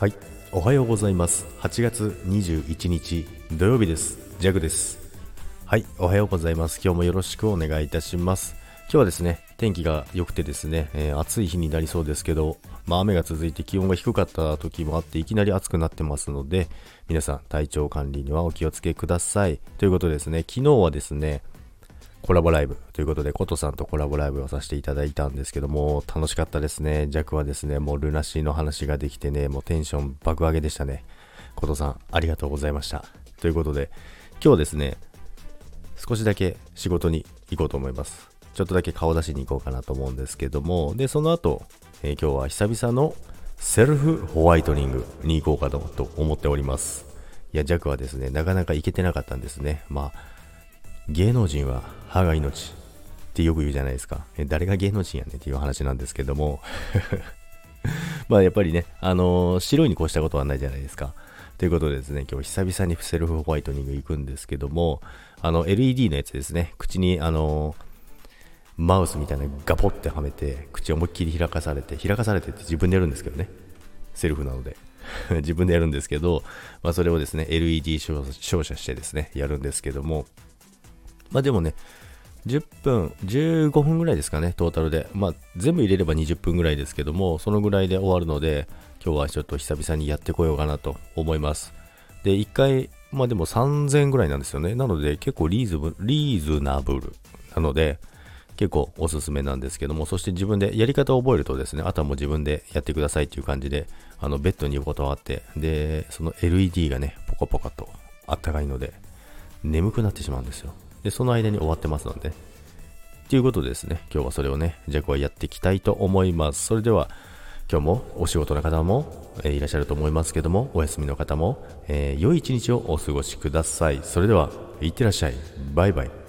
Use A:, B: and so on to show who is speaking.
A: はい。おはようございます。8月21日土曜日です。ジャグです。はい。おはようございます。今日もよろしくお願いいたします。今日はですね天気が良くてですね、えー、暑い日になりそうですけどまあ、雨が続いて気温が低かった時もあっていきなり暑くなってますので皆さん体調管理にはお気をつけください。ということでですね昨日はですねコラボライブということで、コトさんとコラボライブをさせていただいたんですけども、楽しかったですね。弱はですね、もうルナシーの話ができてね、もうテンション爆上げでしたね。コトさん、ありがとうございました。ということで、今日ですね、少しだけ仕事に行こうと思います。ちょっとだけ顔出しに行こうかなと思うんですけども、で、その後、えー、今日は久々のセルフホワイトニングに行こうかと思っております。いや、弱はですね、なかなか行けてなかったんですね。まあ、芸能人は歯が命ってよく言うじゃないですか。え誰が芸能人やねんっていう話なんですけども まあやっぱりね、あのー、白いに越したことはないじゃないですか。ということでですね、今日久々にセルフホワイトニング行くんですけども、あの LED のやつですね、口にあのー、マウスみたいなガポってはめて、口を思いっきり開かされて、開かされてって自分でやるんですけどね。セルフなので。自分でやるんですけど、まあそれをですね、LED 照射してですね、やるんですけども、まあでもね、10分、15分ぐらいですかね、トータルで。まあ全部入れれば20分ぐらいですけども、そのぐらいで終わるので、今日はちょっと久々にやってこようかなと思います。で、1回、まあでも3000円ぐらいなんですよね。なので結構リーズブリーズナブルなので、結構おすすめなんですけども、そして自分でやり方を覚えるとですね、あとはもう自分でやってくださいっていう感じで、あのベッドに横たわって、で、その LED がね、ポカポカとあったかいので、眠くなってしまうんですよ。で、その間に終わってますので。ということでですね、今日はそれをね、ジャグはやっていきたいと思います。それでは、今日もお仕事の方も、えー、いらっしゃると思いますけども、お休みの方も、えー、良い一日をお過ごしください。それでは、いってらっしゃい。バイバイ。